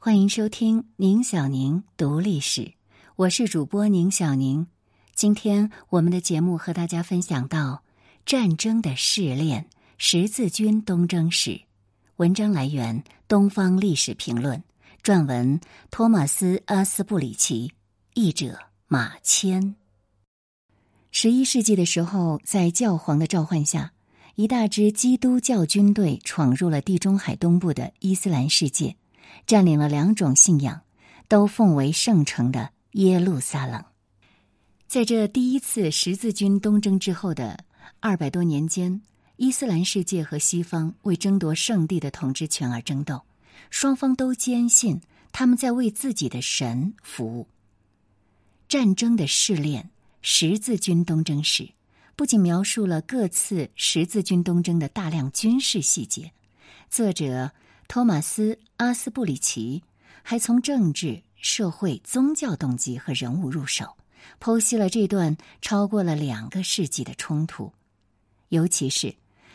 欢迎收听宁小宁读历史，我是主播宁小宁。今天我们的节目和大家分享到战争的试炼——十字军东征史。文章来源《东方历史评论》，撰文托马斯·阿斯布里奇，译者马谦。十一世纪的时候，在教皇的召唤下，一大支基督教军队闯入了地中海东部的伊斯兰世界。占领了两种信仰都奉为圣城的耶路撒冷。在这第一次十字军东征之后的二百多年间，伊斯兰世界和西方为争夺圣地的统治权而争斗，双方都坚信他们在为自己的神服务。战争的试炼——十字军东征史，不仅描述了各次十字军东征的大量军事细节，作者。托马斯·阿斯布里奇还从政治、社会、宗教动机和人物入手，剖析了这段超过了两个世纪的冲突。尤其是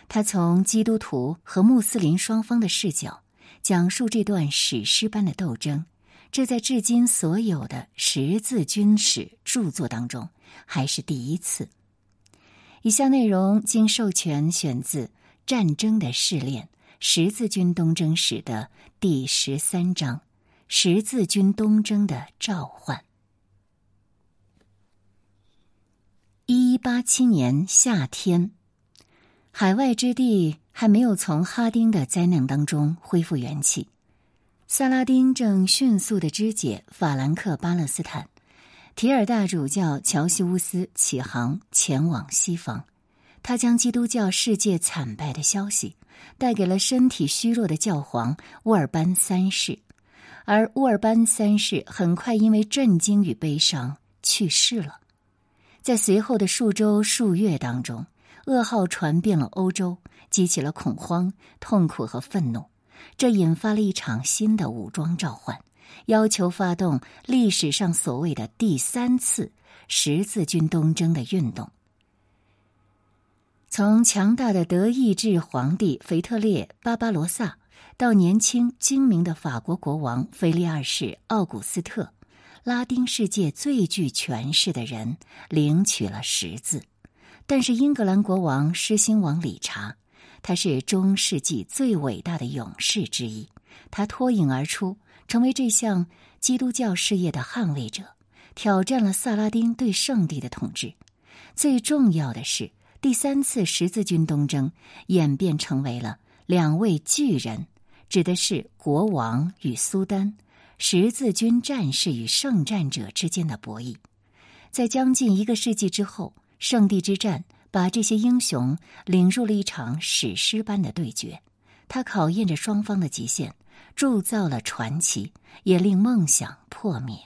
他从基督徒和穆斯林双方的视角讲述这段史诗般的斗争，这在至今所有的十字军史著作当中还是第一次。以下内容经授权选自《战争的试炼》。十字军东征史的第十三章：十字军东征的召唤。一一八七年夏天，海外之地还没有从哈丁的灾难当中恢复元气，萨拉丁正迅速的肢解法兰克巴勒斯坦，提尔大主教乔西乌斯起航前往西方。他将基督教世界惨败的消息带给了身体虚弱的教皇乌尔班三世，而乌尔班三世很快因为震惊与悲伤去世了。在随后的数周数月当中，噩耗传遍了欧洲，激起了恐慌、痛苦和愤怒，这引发了一场新的武装召唤，要求发动历史上所谓的第三次十字军东征的运动。从强大的德意志皇帝腓特烈·巴巴罗萨，到年轻精明的法国国王腓力二世奥古斯特，拉丁世界最具权势的人领取了十字。但是英格兰国王狮心王理查，他是中世纪最伟大的勇士之一，他脱颖而出，成为这项基督教事业的捍卫者，挑战了萨拉丁对圣地的统治。最重要的是。第三次十字军东征演变成为了两位巨人，指的是国王与苏丹、十字军战士与圣战者之间的博弈。在将近一个世纪之后，圣地之战把这些英雄领入了一场史诗般的对决。它考验着双方的极限，铸造了传奇，也令梦想破灭。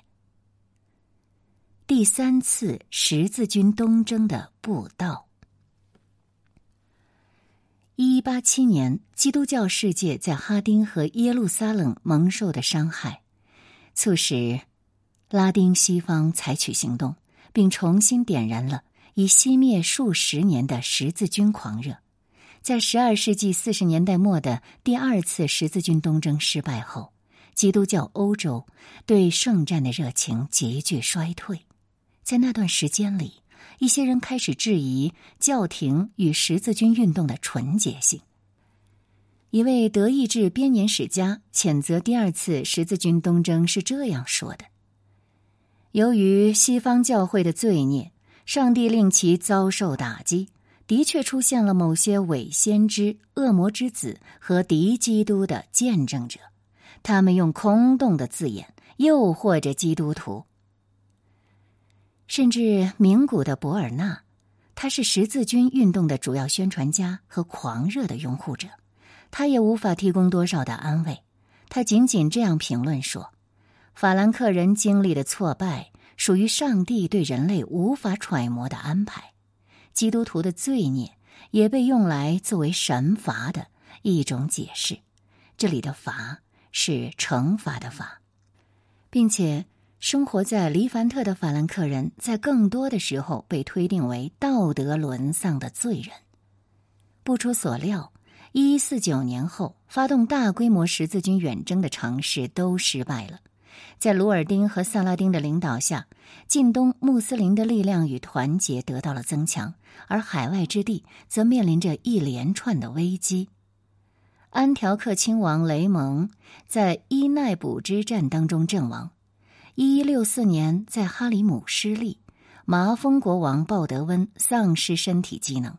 第三次十字军东征的步道。一一八七年，基督教世界在哈丁和耶路撒冷蒙受的伤害，促使拉丁西方采取行动，并重新点燃了已熄灭数十年的十字军狂热。在十二世纪四十年代末的第二次十字军东征失败后，基督教欧洲对圣战的热情急剧衰退。在那段时间里。一些人开始质疑教廷与十字军运动的纯洁性。一位德意志编年史家谴责第二次十字军东征是这样说的：“由于西方教会的罪孽，上帝令其遭受打击。的确出现了某些伪先知、恶魔之子和敌基督的见证者，他们用空洞的字眼诱惑着基督徒。”甚至名古的博尔纳，他是十字军运动的主要宣传家和狂热的拥护者，他也无法提供多少的安慰。他仅仅这样评论说：“法兰克人经历的挫败，属于上帝对人类无法揣摩的安排。基督徒的罪孽也被用来作为神罚的一种解释。这里的‘罚’是惩罚的‘罚’，并且。”生活在黎凡特的法兰克人，在更多的时候被推定为道德沦丧的罪人。不出所料，一一四九年后，发动大规模十字军远征的尝试都失败了。在鲁尔丁和萨拉丁的领导下，近东穆斯林的力量与团结得到了增强，而海外之地则面临着一连串的危机。安条克亲王雷蒙在伊奈卜之战当中阵亡。一一六四年，在哈里姆失利，麻风国王鲍德温丧失身体机能。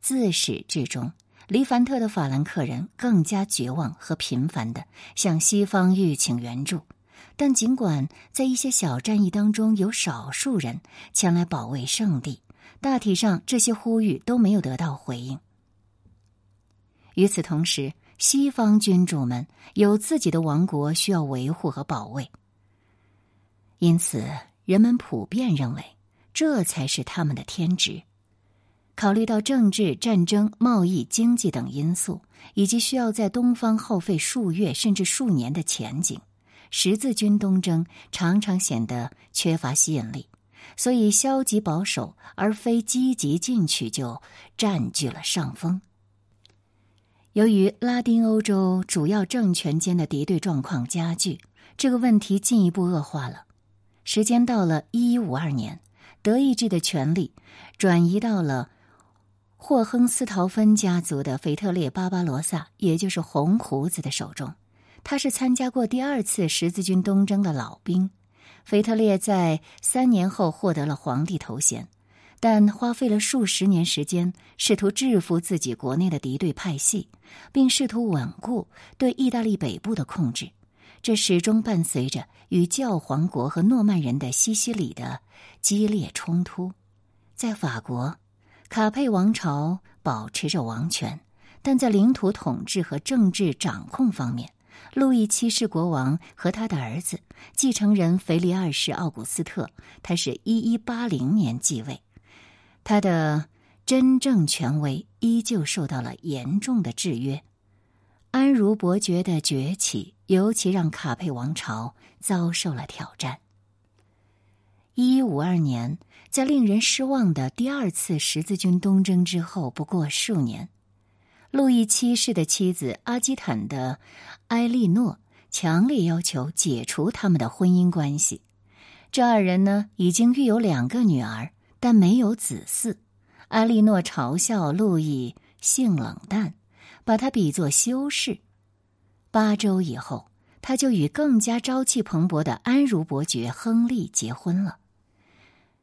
自始至终，黎凡特的法兰克人更加绝望和频繁的向西方欲请援助。但尽管在一些小战役当中有少数人前来保卫圣地，大体上这些呼吁都没有得到回应。与此同时，西方君主们有自己的王国需要维护和保卫，因此人们普遍认为这才是他们的天职。考虑到政治、战争、贸易、经济等因素，以及需要在东方耗费数月甚至数年的前景。十字军东征常常显得缺乏吸引力，所以消极保守而非积极进取就占据了上风。由于拉丁欧洲主要政权间的敌对状况加剧，这个问题进一步恶化了。时间到了一一五二年，德意志的权力转移到了霍亨斯陶芬家族的腓特烈·巴巴罗萨，也就是红胡子的手中。他是参加过第二次十字军东征的老兵，腓特烈在三年后获得了皇帝头衔，但花费了数十年时间，试图制服自己国内的敌对派系，并试图稳固对意大利北部的控制。这始终伴随着与教皇国和诺曼人的西西里的激烈冲突。在法国，卡佩王朝保持着王权，但在领土统治和政治掌控方面。路易七世国王和他的儿子继承人腓力二世奥古斯特，他是一一八零年继位，他的真正权威依旧受到了严重的制约。安茹伯爵的崛起尤其让卡佩王朝遭受了挑战。一一五二年，在令人失望的第二次十字军东征之后，不过数年。路易七世的妻子阿基坦的埃莉诺强烈要求解除他们的婚姻关系。这二人呢，已经育有两个女儿，但没有子嗣。埃莉诺嘲笑路易性冷淡，把他比作修士。八周以后，他就与更加朝气蓬勃的安茹伯爵亨利结婚了。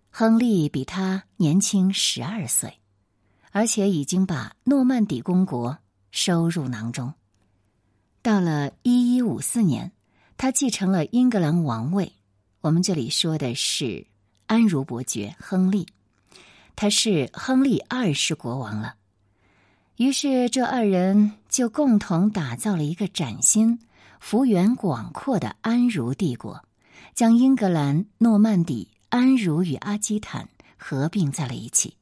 亨利比他年轻十二岁。而且已经把诺曼底公国收入囊中。到了一一五四年，他继承了英格兰王位。我们这里说的是安茹伯爵亨利，他是亨利二世国王了。于是，这二人就共同打造了一个崭新、幅员广阔的安茹帝国，将英格兰、诺曼底、安茹与阿基坦合并在了一起。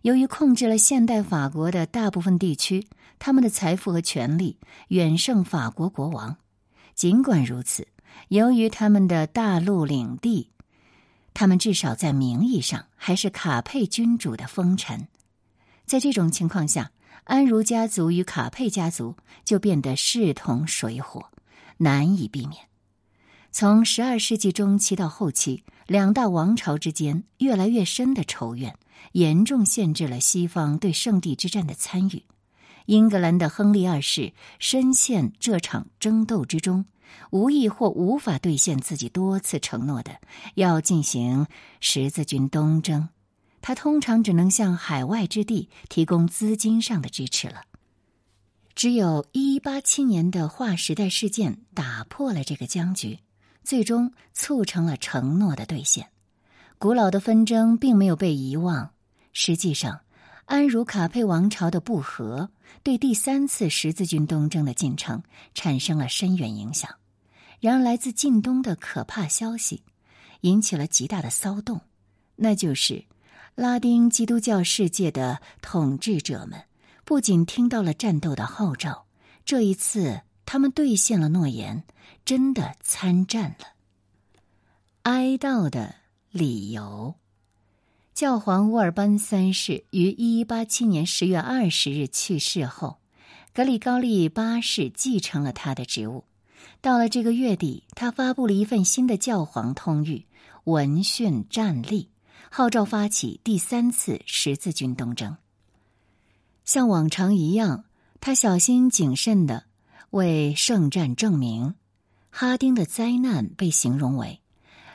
由于控制了现代法国的大部分地区，他们的财富和权力远胜法国国王。尽管如此，由于他们的大陆领地，他们至少在名义上还是卡佩君主的封臣。在这种情况下，安茹家族与卡佩家族就变得势同水火，难以避免。从十二世纪中期到后期，两大王朝之间越来越深的仇怨。严重限制了西方对圣地之战的参与。英格兰的亨利二世深陷这场争斗之中，无意或无法兑现自己多次承诺的要进行十字军东征。他通常只能向海外之地提供资金上的支持了。只有一八七年的划时代事件打破了这个僵局，最终促成了承诺的兑现。古老的纷争并没有被遗忘。实际上，安茹卡佩王朝的不和对第三次十字军东征的进程产生了深远影响。然而，来自近东的可怕消息引起了极大的骚动，那就是拉丁基督教世界的统治者们不仅听到了战斗的号召，这一次他们兑现了诺言，真的参战了。哀悼的。理由：教皇乌尔班三世于一一八七年十月二十日去世后，格里高利八世继承了他的职务。到了这个月底，他发布了一份新的教皇通谕，闻讯站立，号召发起第三次十字军东征。像往常一样，他小心谨慎的为圣战证明。哈丁的灾难被形容为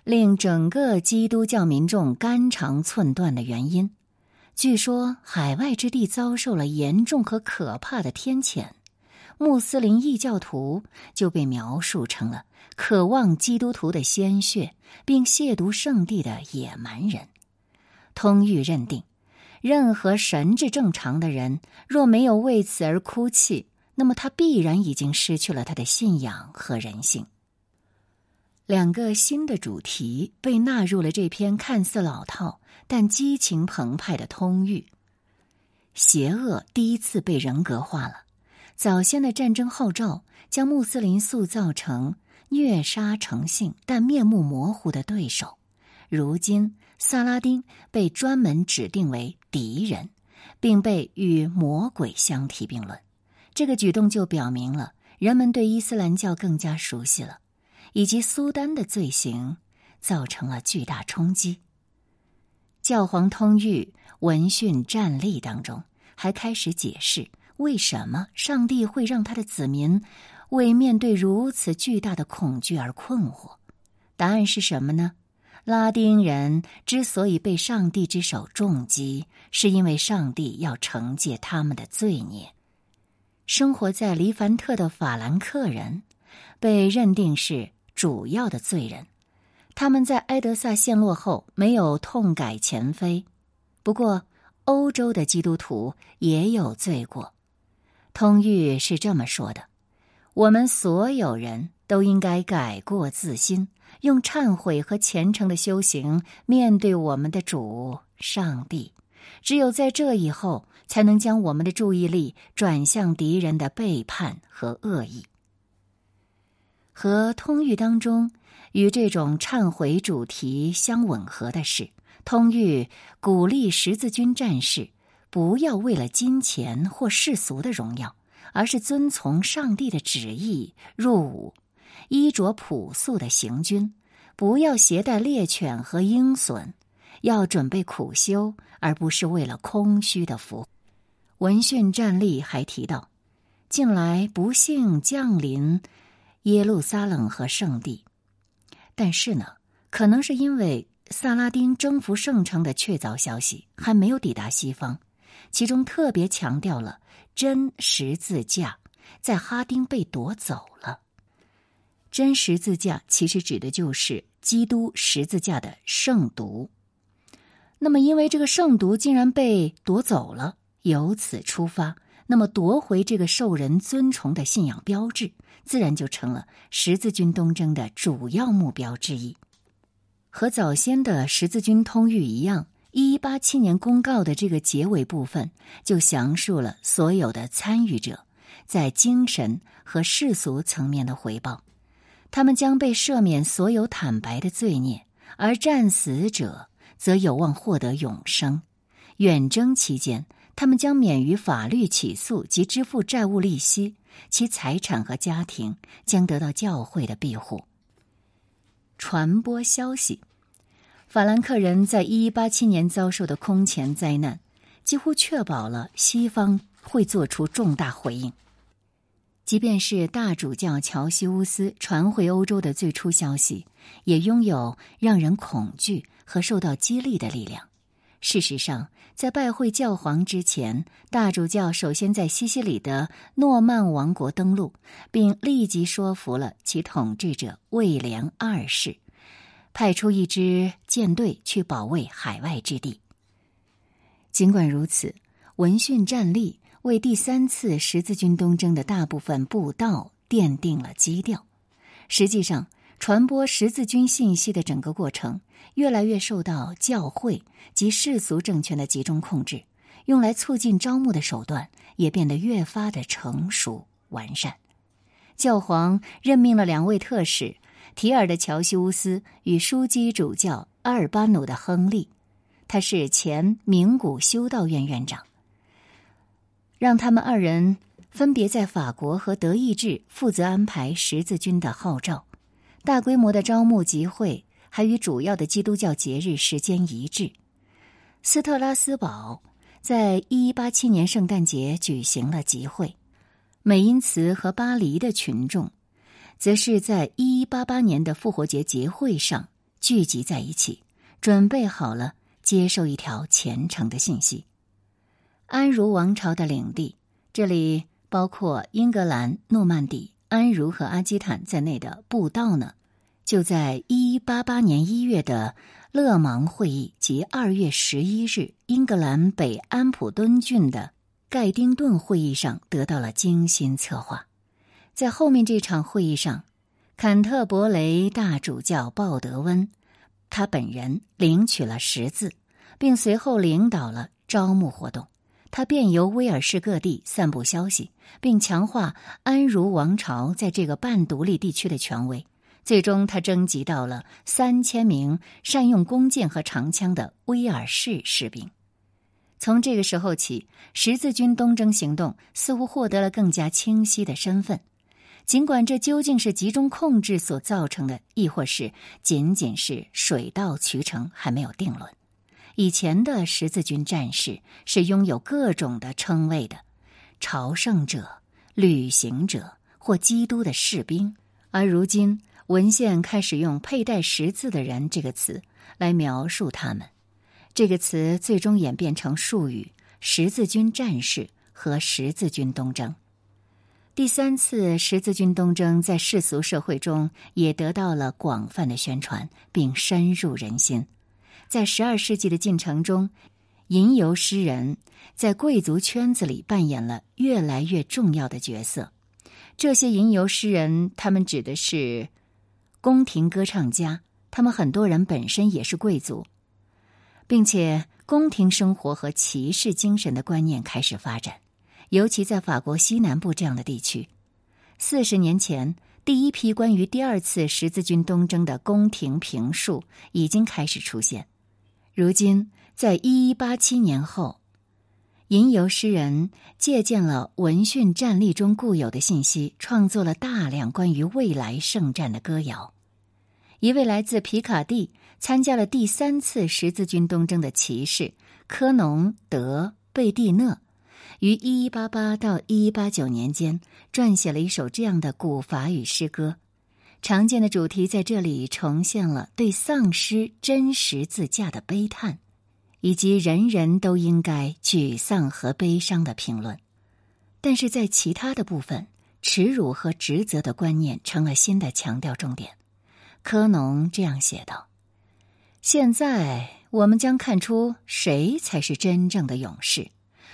令整个基督教民众肝肠寸断的原因。据说海外之地遭受了严重和可怕的天谴，穆斯林异教徒就被描述成了渴望基督徒的鲜血并亵渎圣地的野蛮人。通谕认定。任何神智正常的人，若没有为此而哭泣，那么他必然已经失去了他的信仰和人性。两个新的主题被纳入了这篇看似老套但激情澎湃的通谕。邪恶第一次被人格化了。早先的战争号召将穆斯林塑造成虐杀成性但面目模糊的对手，如今。萨拉丁被专门指定为敌人，并被与魔鬼相提并论。这个举动就表明了人们对伊斯兰教更加熟悉了，以及苏丹的罪行造成了巨大冲击。教皇通谕闻讯站立当中还开始解释为什么上帝会让他的子民为面对如此巨大的恐惧而困惑。答案是什么呢？拉丁人之所以被上帝之手重击，是因为上帝要惩戒他们的罪孽。生活在黎凡特的法兰克人被认定是主要的罪人，他们在埃德萨陷落后没有痛改前非。不过，欧洲的基督徒也有罪过。通谕是这么说的：我们所有人都应该改过自新。用忏悔和虔诚的修行面对我们的主上帝，只有在这以后，才能将我们的注意力转向敌人的背叛和恶意。和通谕当中与这种忏悔主题相吻合的是，通谕鼓励十字军战士不要为了金钱或世俗的荣耀，而是遵从上帝的旨意入伍。衣着朴素的行军，不要携带猎犬和鹰隼，要准备苦修，而不是为了空虚的福。闻讯站立还提到，近来不幸降临耶路撒冷和圣地，但是呢，可能是因为萨拉丁征服圣城的确凿消息还没有抵达西方，其中特别强调了真十字架在哈丁被夺走了。真十字架其实指的就是基督十字架的圣毒。那么，因为这个圣毒竟然被夺走了，由此出发，那么夺回这个受人尊崇的信仰标志，自然就成了十字军东征的主要目标之一。和早先的十字军通谕一样，一一八七年公告的这个结尾部分，就详述了所有的参与者在精神和世俗层面的回报。他们将被赦免所有坦白的罪孽，而战死者则有望获得永生。远征期间，他们将免于法律起诉及支付债务利息，其财产和家庭将得到教会的庇护。传播消息：法兰克人在一一八七年遭受的空前灾难，几乎确保了西方会做出重大回应。即便是大主教乔西乌斯传回欧洲的最初消息，也拥有让人恐惧和受到激励的力量。事实上，在拜会教皇之前，大主教首先在西西里的诺曼王国登陆，并立即说服了其统治者威廉二世，派出一支舰队去保卫海外之地。尽管如此，闻讯站立。为第三次十字军东征的大部分步道奠定了基调。实际上，传播十字军信息的整个过程越来越受到教会及世俗政权的集中控制，用来促进招募的手段也变得越发的成熟完善。教皇任命了两位特使：提尔的乔西乌斯与枢机主教阿尔巴努的亨利，他是前名古修道院院长。让他们二人分别在法国和德意志负责安排十字军的号召，大规模的招募集会还与主要的基督教节日时间一致。斯特拉斯堡在一一八七年圣诞节举行了集会，美因茨和巴黎的群众，则是在一一八八年的复活节节会上聚集在一起，准备好了接受一条虔诚的信息。安茹王朝的领地，这里包括英格兰、诺曼底、安茹和阿基坦在内的布道呢，就在一一八八年一月的。勒芒会议及二月十一日英格兰北安普敦郡的盖丁顿会议上得到了精心策划。在后面这场会议上，坎特伯雷大主教鲍德温，他本人领取了十字，并随后领导了招募活动。他便由威尔士各地散布消息，并强化安茹王朝在这个半独立地区的权威。最终，他征集到了三千名善用弓箭和长枪的威尔士士兵。从这个时候起，十字军东征行动似乎获得了更加清晰的身份。尽管这究竟是集中控制所造成的，亦或是仅仅是水到渠成，还没有定论。以前的十字军战士是拥有各种的称谓的：朝圣者、旅行者或基督的士兵，而如今。文献开始用“佩戴十字的人”这个词来描述他们，这个词最终演变成术语“十字军战士”和“十字军东征”。第三次十字军东征在世俗社会中也得到了广泛的宣传，并深入人心。在十二世纪的进程中，吟游诗人在贵族圈子里扮演了越来越重要的角色。这些吟游诗人，他们指的是。宫廷歌唱家，他们很多人本身也是贵族，并且宫廷生活和骑士精神的观念开始发展，尤其在法国西南部这样的地区。四十年前，第一批关于第二次十字军东征的宫廷评述已经开始出现。如今，在一一八七年后，吟游诗人借鉴了闻讯战例中固有的信息，创作了大量关于未来圣战的歌谣。一位来自皮卡蒂、参加了第三次十字军东征的骑士科农德贝蒂讷，于一一八八到一一八九年间撰写了一首这样的古法语诗歌。常见的主题在这里重现了对丧失真实自驾的悲叹，以及人人都应该沮丧和悲伤的评论。但是在其他的部分，耻辱和职责的观念成了新的强调重点。科农这样写道：“现在我们将看出谁才是真正的勇士。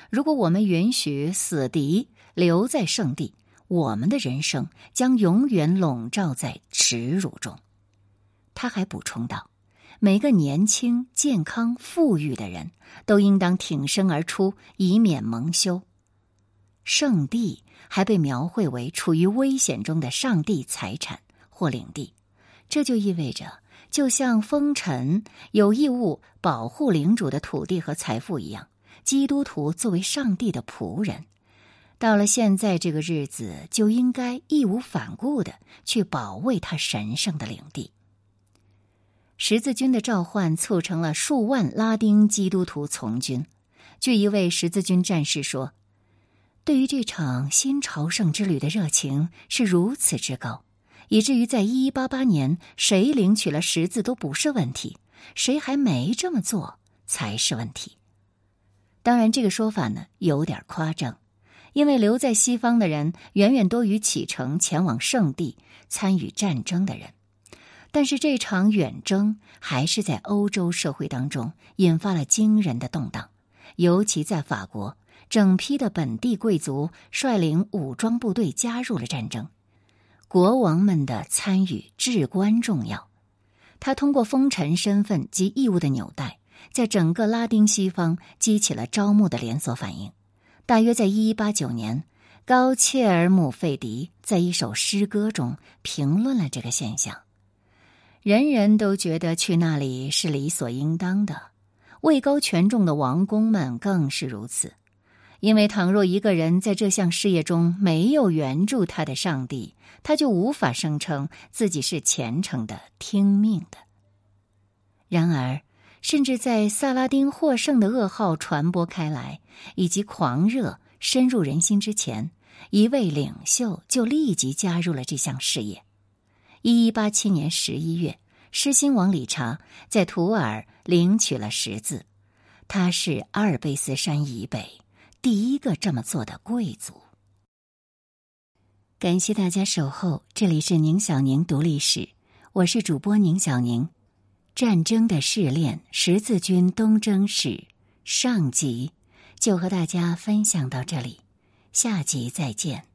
如果我们允许死敌留在圣地，我们的人生将永远笼罩在耻辱中。”他还补充道：“每个年轻、健康、富裕的人都应当挺身而出，以免蒙羞。圣地还被描绘为处于危险中的上帝财产或领地。”这就意味着，就像封臣有义务保护领主的土地和财富一样，基督徒作为上帝的仆人，到了现在这个日子，就应该义无反顾的去保卫他神圣的领地。十字军的召唤促成了数万拉丁基督徒从军。据一位十字军战士说：“对于这场新朝圣之旅的热情是如此之高。”以至于在一一八八年，谁领取了十字都不是问题，谁还没这么做才是问题。当然，这个说法呢有点夸张，因为留在西方的人远远多于启程前往圣地参与战争的人。但是这场远征还是在欧洲社会当中引发了惊人的动荡，尤其在法国，整批的本地贵族率领武装部队加入了战争。国王们的参与至关重要。他通过封臣身份及义务的纽带，在整个拉丁西方激起了招募的连锁反应。大约在一一八九年，高切尔姆费迪在一首诗歌中评论了这个现象：人人都觉得去那里是理所应当的，位高权重的王公们更是如此。因为倘若一个人在这项事业中没有援助他的上帝，他就无法声称自己是虔诚的、听命的。然而，甚至在萨拉丁获胜的噩耗传播开来，以及狂热深入人心之前，一位领袖就立即加入了这项事业。一一八七年十一月，狮心王理查在图尔领取了十字，他是阿尔卑斯山以北。第一个这么做的贵族。感谢大家守候，这里是宁小宁读历史，我是主播宁小宁。战争的试炼，十字军东征史上集就和大家分享到这里，下集再见。